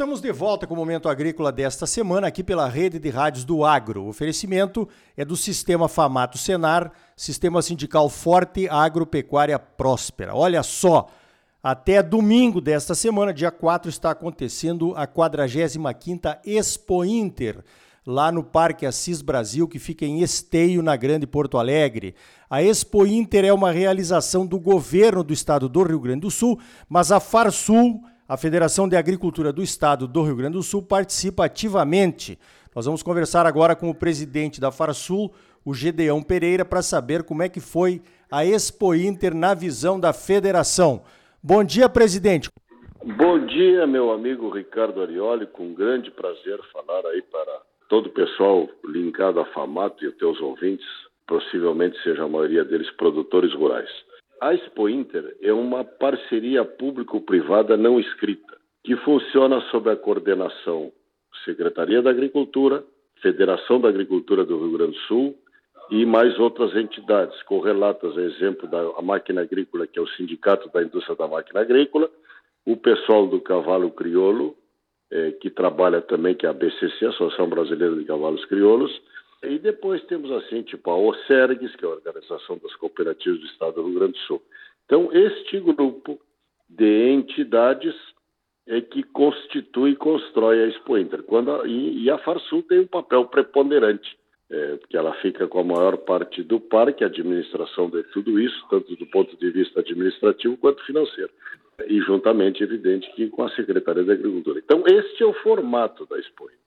estamos de volta com o Momento Agrícola desta semana, aqui pela rede de rádios do Agro. O oferecimento é do Sistema Famato Senar, Sistema Sindical Forte Agropecuária Próspera. Olha só, até domingo desta semana, dia 4, está acontecendo a 45ª Expo Inter, lá no Parque Assis Brasil, que fica em Esteio, na Grande Porto Alegre. A Expo Inter é uma realização do governo do estado do Rio Grande do Sul, mas a Farsul a Federação de Agricultura do Estado do Rio Grande do Sul participa ativamente. Nós vamos conversar agora com o presidente da Farsul, o Gedeão Pereira, para saber como é que foi a Expo Inter na visão da federação. Bom dia, presidente. Bom dia, meu amigo Ricardo Arioli, com grande prazer falar aí para todo o pessoal linkado à FAMATO e os teus ouvintes, possivelmente seja a maioria deles produtores rurais. A Expo Inter é uma parceria público-privada não escrita, que funciona sob a coordenação Secretaria da Agricultura, Federação da Agricultura do Rio Grande do Sul e mais outras entidades, correlatas a exemplo da máquina agrícola, que é o Sindicato da Indústria da Máquina Agrícola, o pessoal do Cavalo Crioulo, eh, que trabalha também, que é a BCC, Associação Brasileira de Cavalos Crioulos, e depois temos assim, tipo a OSERGS, que é a Organização das Cooperativas do Estado do Rio Grande do Sul. Então, este grupo de entidades é que constitui e constrói a Expo Inter. Quando a, e, e, a Farsul tem um papel preponderante, é, porque ela fica com a maior parte do parque, a administração de tudo isso, tanto do ponto de vista administrativo quanto financeiro. E juntamente, evidente, que com a Secretaria da Agricultura. Então, este é o formato da Expo Inter.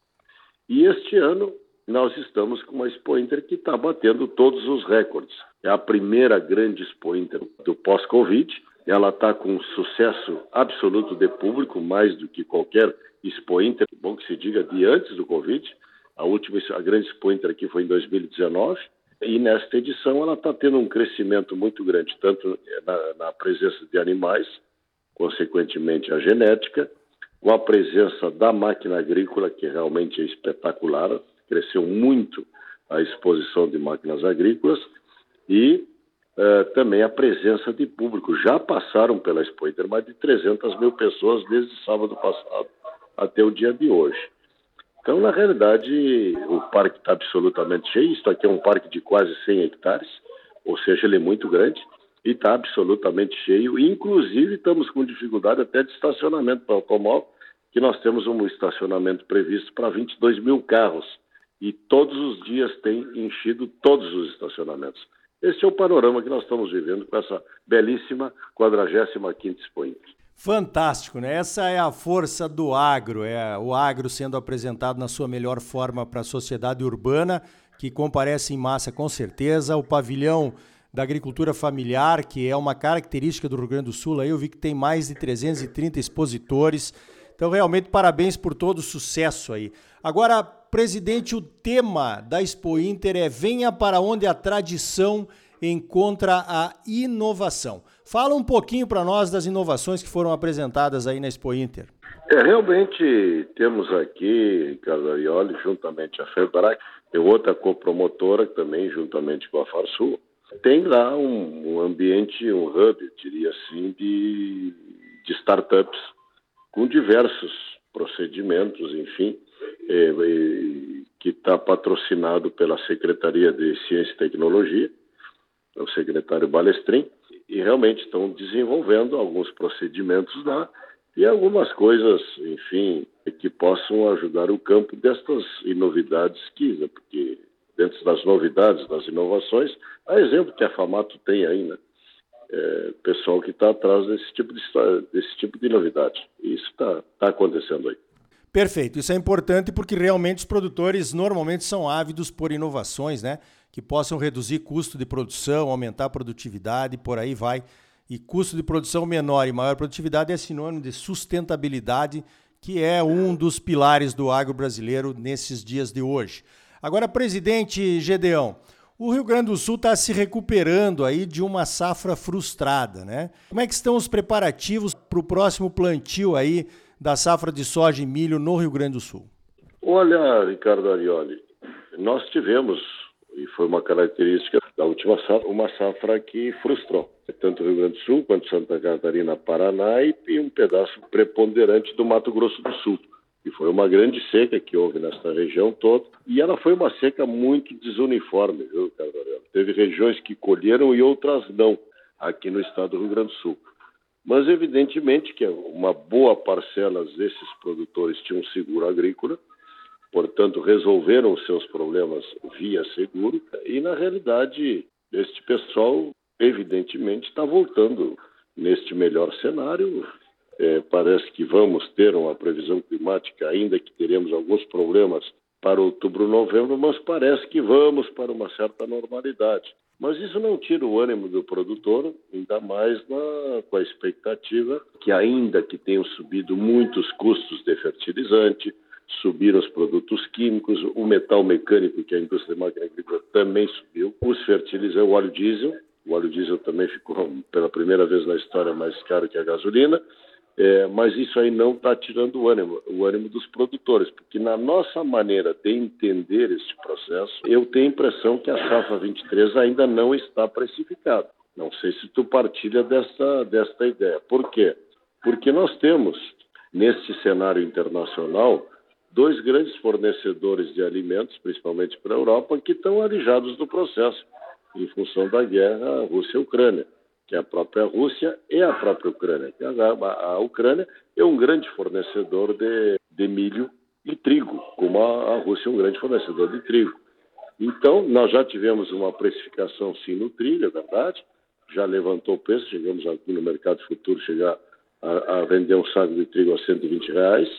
E este ano nós estamos com uma Expo Inter que está batendo todos os recordes. É a primeira grande Expo Inter do pós-Covid. Ela está com sucesso absoluto de público, mais do que qualquer Expo Inter, bom que se diga, de antes do Covid. A última, a grande Expo Inter aqui foi em 2019. E nesta edição ela está tendo um crescimento muito grande, tanto na, na presença de animais, consequentemente a genética, com a presença da máquina agrícola, que realmente é espetacular, cresceu muito a exposição de máquinas agrícolas e uh, também a presença de público. Já passaram pela Expo Inter mais de 300 mil pessoas desde sábado passado até o dia de hoje. Então, na realidade, o parque está absolutamente cheio. Isso aqui é um parque de quase 100 hectares, ou seja, ele é muito grande e está absolutamente cheio. Inclusive, estamos com dificuldade até de estacionamento para automóvel, que nós temos um estacionamento previsto para 22 mil carros e todos os dias tem enchido todos os estacionamentos. Esse é o panorama que nós estamos vivendo com essa belíssima 45ª Expo Inter. Fantástico, né? Essa é a força do agro, é o agro sendo apresentado na sua melhor forma para a sociedade urbana, que comparece em massa com certeza. O pavilhão da agricultura familiar, que é uma característica do Rio Grande do Sul, aí eu vi que tem mais de 330 expositores. Então, realmente, parabéns por todo o sucesso aí. Agora, presidente, o tema da Expo Inter é Venha para onde a tradição encontra a inovação. Fala um pouquinho para nós das inovações que foram apresentadas aí na Expo Inter. É, realmente temos aqui, Ricardo Arioli, juntamente a Febrac, e outra copromotora também, juntamente com a Farsul, tem lá um, um ambiente, um hub, diria assim, de, de startups com diversos procedimentos, enfim, é, que está patrocinado pela Secretaria de Ciência e Tecnologia, o secretário Balestrin, e realmente estão desenvolvendo alguns procedimentos lá e algumas coisas, enfim, que possam ajudar o campo destas novidades que, porque dentro das novidades, das inovações, há exemplo que a Famato tem aí, né? É, pessoal que está atrás desse tipo de desse tipo de novidade. Isso está tá acontecendo aí. Perfeito. Isso é importante porque realmente os produtores normalmente são ávidos por inovações, né? Que possam reduzir custo de produção, aumentar a produtividade, por aí vai. E custo de produção menor e maior produtividade é sinônimo de sustentabilidade, que é um dos pilares do agro brasileiro nesses dias de hoje. Agora, presidente Gedeão, o Rio Grande do Sul está se recuperando aí de uma safra frustrada, né? Como é que estão os preparativos para o próximo plantio aí da safra de soja e milho no Rio Grande do Sul? Olha, Ricardo Arioli, nós tivemos, e foi uma característica da última safra, uma safra que frustrou. Tanto o Rio Grande do Sul quanto Santa Catarina, Paraná e um pedaço preponderante do Mato Grosso do Sul. E foi uma grande seca que houve nesta região toda. E ela foi uma seca muito desuniforme, viu, Carvalho? Teve regiões que colheram e outras não, aqui no estado do Rio Grande do Sul. Mas, evidentemente, que uma boa parcela desses produtores tinham seguro agrícola, portanto, resolveram os seus problemas via seguro, e, na realidade, este pessoal, evidentemente, está voltando neste melhor cenário. É, parece que vamos ter uma previsão climática, ainda que teremos alguns problemas para outubro, novembro, mas parece que vamos para uma certa normalidade. Mas isso não tira o ânimo do produtor, ainda mais na, com a expectativa que, ainda que tenham subido muitos custos de fertilizante, subiram os produtos químicos, o metal mecânico, que a indústria de máquina agrícola também subiu, os fertilizantes, o óleo diesel, o óleo diesel também ficou pela primeira vez na história mais caro que a gasolina, é, mas isso aí não está tirando o ânimo, o ânimo dos produtores, porque na nossa maneira de entender este processo, eu tenho a impressão que a safra 23 ainda não está precificada. Não sei se tu partilha desta, desta ideia. Por quê? Porque nós temos, neste cenário internacional, dois grandes fornecedores de alimentos, principalmente para a Europa, que estão alijados do processo, em função da guerra Rússia-Ucrânia que é a própria Rússia e a própria Ucrânia. A, Ucrânia é um grande fornecedor de, de milho e trigo, como a, Rússia é um grande fornecedor de trigo. Então, nós já tivemos uma precificação sim no trigo, é verdade, já levantou o preço, chegamos aqui no mercado futuro chegar a, a vender um saco de trigo a 120 reais,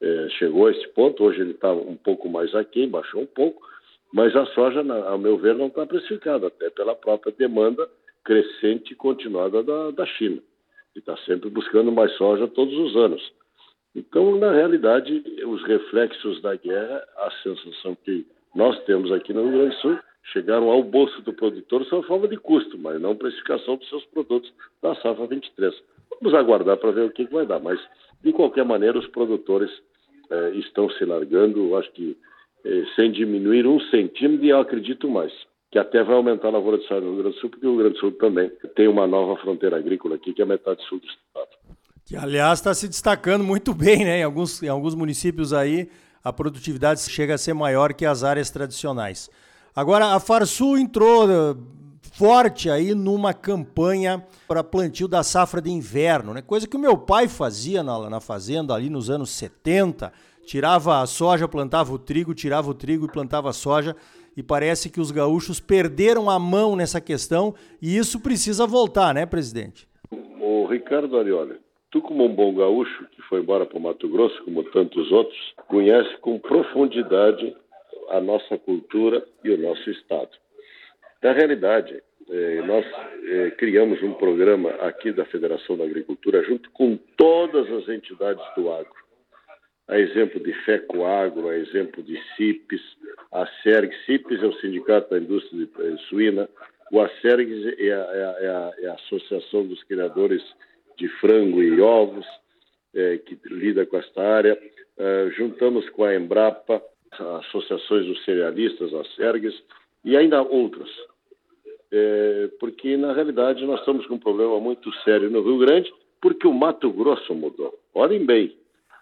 é, chegou a esse ponto, hoje ele está um pouco mais aqui, baixou um pouco, mas a soja, ao meu ver, não está precificada, até pela própria demanda crescente e continuada da, da China, que está sempre buscando mais soja todos os anos. Então, na realidade, os reflexos da guerra, a sensação que nós temos aqui no Rio Grande do Sul, chegaram ao bolso do produtor sob forma de custo, mas não precificação dos seus produtos da safra 23. Vamos aguardar para ver o que, vai dar, mas de qualquer maneira os produtores eh, estão se largando, acho que eh, sem diminuir um centímetro, eu acredito mais que até vai aumentar a lavoura de soja no Rio Grande do Sul, porque o Rio Grande do Sul também tem uma nova fronteira agrícola aqui, que é a metade sul do estado. Que, aliás, está se destacando muito bem, né? Em alguns, em alguns municípios aí, a produtividade chega a ser maior que as áreas tradicionais. Agora, a Farsul entrou eh, forte aí numa campanha para plantio da safra de inverno, né? Coisa que o meu pai fazia na, na fazenda ali nos anos 70. Tirava a soja, plantava o trigo, tirava o trigo e plantava a soja e parece que os gaúchos perderam a mão nessa questão e isso precisa voltar, né, presidente? O Ricardo Arioli, tu como um bom gaúcho que foi embora para o Mato Grosso, como tantos outros, conhece com profundidade a nossa cultura e o nosso estado. Na realidade, eh, nós eh, criamos um programa aqui da Federação da Agricultura junto com todas as entidades do agro a exemplo de FECO Agro, a exemplo de CIPES, a SERG, CIPES é o Sindicato da Indústria eh, Suína, o ASERG é, é a, é, é a, Associação dos Criadores de Frango e Ovos, é, que lida com esta área. Uh, juntamos com a Embrapa, as associações dos cerealistas, as SERGs, e ainda outras. Porque, na realidade, nós estamos com um problema muito sério no Rio Grande, porque o Mato Grosso mudou. Olhem bem,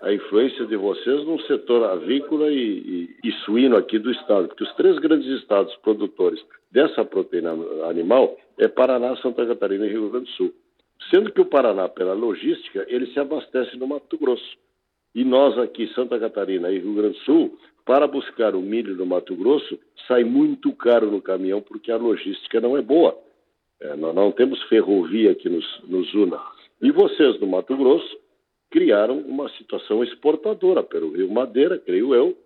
a influência de vocês no setor avícola e, e, e, suíno aqui do estado, porque os três grandes estados produtores dessa proteína animal é Paraná, Santa Catarina e Rio Grande do Sul. Sendo que o Paraná, pela logística, ele se abastece no Mato Grosso. E nós aqui, Santa Catarina e Rio Grande do Sul, para buscar o milho no Mato Grosso, sai muito caro no caminhão porque a logística não é boa. É, nós não temos ferrovia que nos, nos una. E vocês no Mato Grosso criaram uma situação exportadora pelo Rio Madeira, creio eu,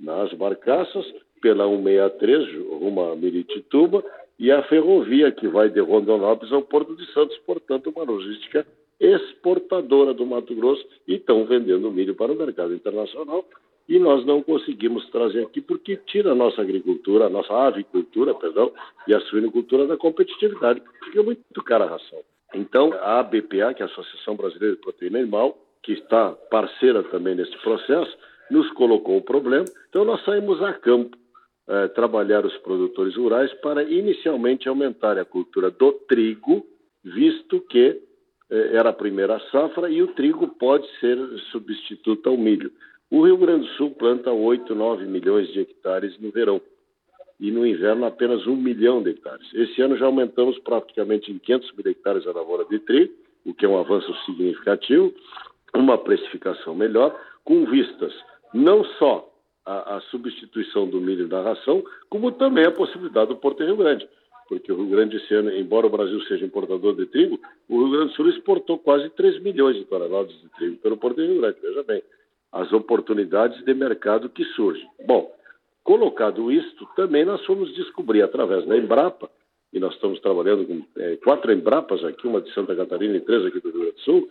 nas barcaças, pela 163 rumo a Miritituba e a ferrovia que vai de Rondonópolis ao Porto de Santos, portanto, uma logística exportadora do Mato Grosso e estão vendendo milho para o mercado internacional e nós não conseguimos trazer aqui porque tira a nossa agricultura, a nossa avicultura, perdão, e a suinocultura da competitividade, porque é muito cara a ração. Então, a ABPA, que é a Associação Brasileira de Proteína Animal, que está parceira também nesse processo, nos colocou o problema. Então, nós saímos a campo eh, trabalhar os produtores rurais para inicialmente aumentar a cultura do trigo, visto que eh, era a primeira safra e o trigo pode ser substituto ao milho. O Rio Grande do Sul planta 8, 9 milhões de hectares no verão e no inverno apenas 1 milhão de hectares. Esse ano já aumentamos praticamente em 500 mil hectares a lavoura de trigo, o que é um avanço significativo, uma precificação melhor, com vistas não só à, à substituição do milho da ração, como também a possibilidade do Porto Rio Grande porque o Rio Grande esse ano, embora o Brasil seja importador de trigo, o Rio Grande do Sul exportou quase 3 milhões de toneladas de trigo pelo Porto Rio Grande. Veja bem, as oportunidades de mercado que surgem. Bom, colocado isto, também nós fomos descobrir através da Embrapa, e nós estamos trabalhando com é, quatro Embrapas aqui, uma de Santa Catarina e três aqui do Rio Grande do Sul,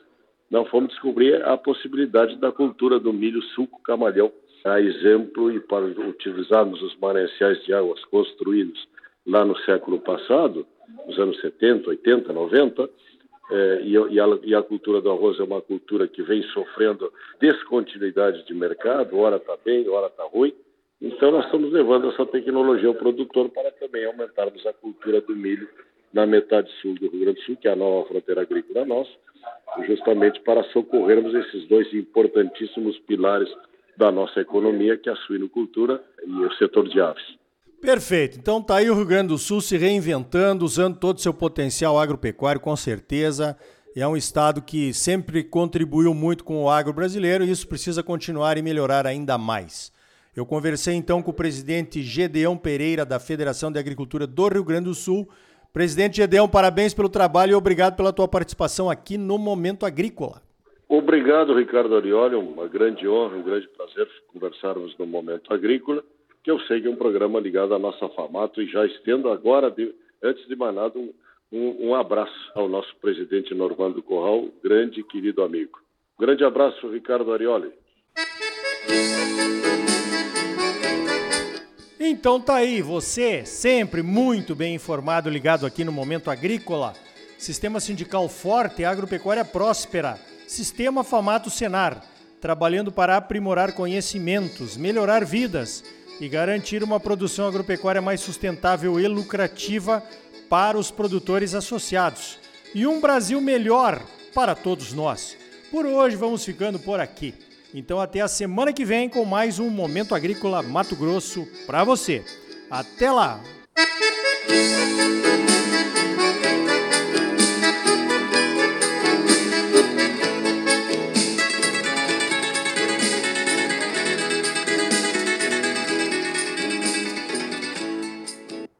nós fomos descobrir a possibilidade da cultura do milho suco camalhão, a exemplo e para utilizarmos os mananciais de águas construídos lá no século passado, nos anos 70, 80, 90, é, e, e, a, e, a, cultura do arroz é uma cultura que vem sofrendo descontinuidade de mercado, ora está bem, ora está ruim. Então, nós estamos levando essa tecnologia ao produtor para também aumentarmos a cultura do milho na metade sul do Rio Grande do Sul, que é a nova fronteira agrícola nossa, justamente para socorrermos esses dois importantíssimos pilares da nossa economia, que é a suinocultura e o setor de aves. Perfeito. Então tá aí o Rio Grande do Sul se reinventando, usando todo o seu potencial agropecuário, com certeza. É um estado que sempre contribuiu muito com o agro brasileiro e isso precisa continuar e melhorar ainda mais. Eu conversei então com o presidente Gedeão Pereira, da Federação de Agricultura do Rio Grande do Sul. Presidente Gedeão, parabéns pelo trabalho e obrigado pela tua participação aqui no Momento Agrícola. Obrigado, Ricardo Arioli. Uma grande honra, um grande prazer conversarmos no Momento Agrícola que eu sei que é um programa ligado à nossa FAMATO e já estendo agora, de, antes de mais nada, um, um, um, abraço ao nosso presidente Normando Corral, grande e querido amigo. grande abraço, Ricardo Arioli. Então tá aí, você sempre muito bem informado, ligado aqui no Momento Agrícola. Sistema sindical forte, agropecuária próspera. Sistema Famato Senar, trabalhando para aprimorar conhecimentos, melhorar vidas e garantir uma produção agropecuária mais sustentável e lucrativa para os produtores associados. E um Brasil melhor para todos nós. Por hoje vamos ficando por aqui. Então até a semana que vem com mais um Momento Agrícola Mato Grosso para você. Até lá!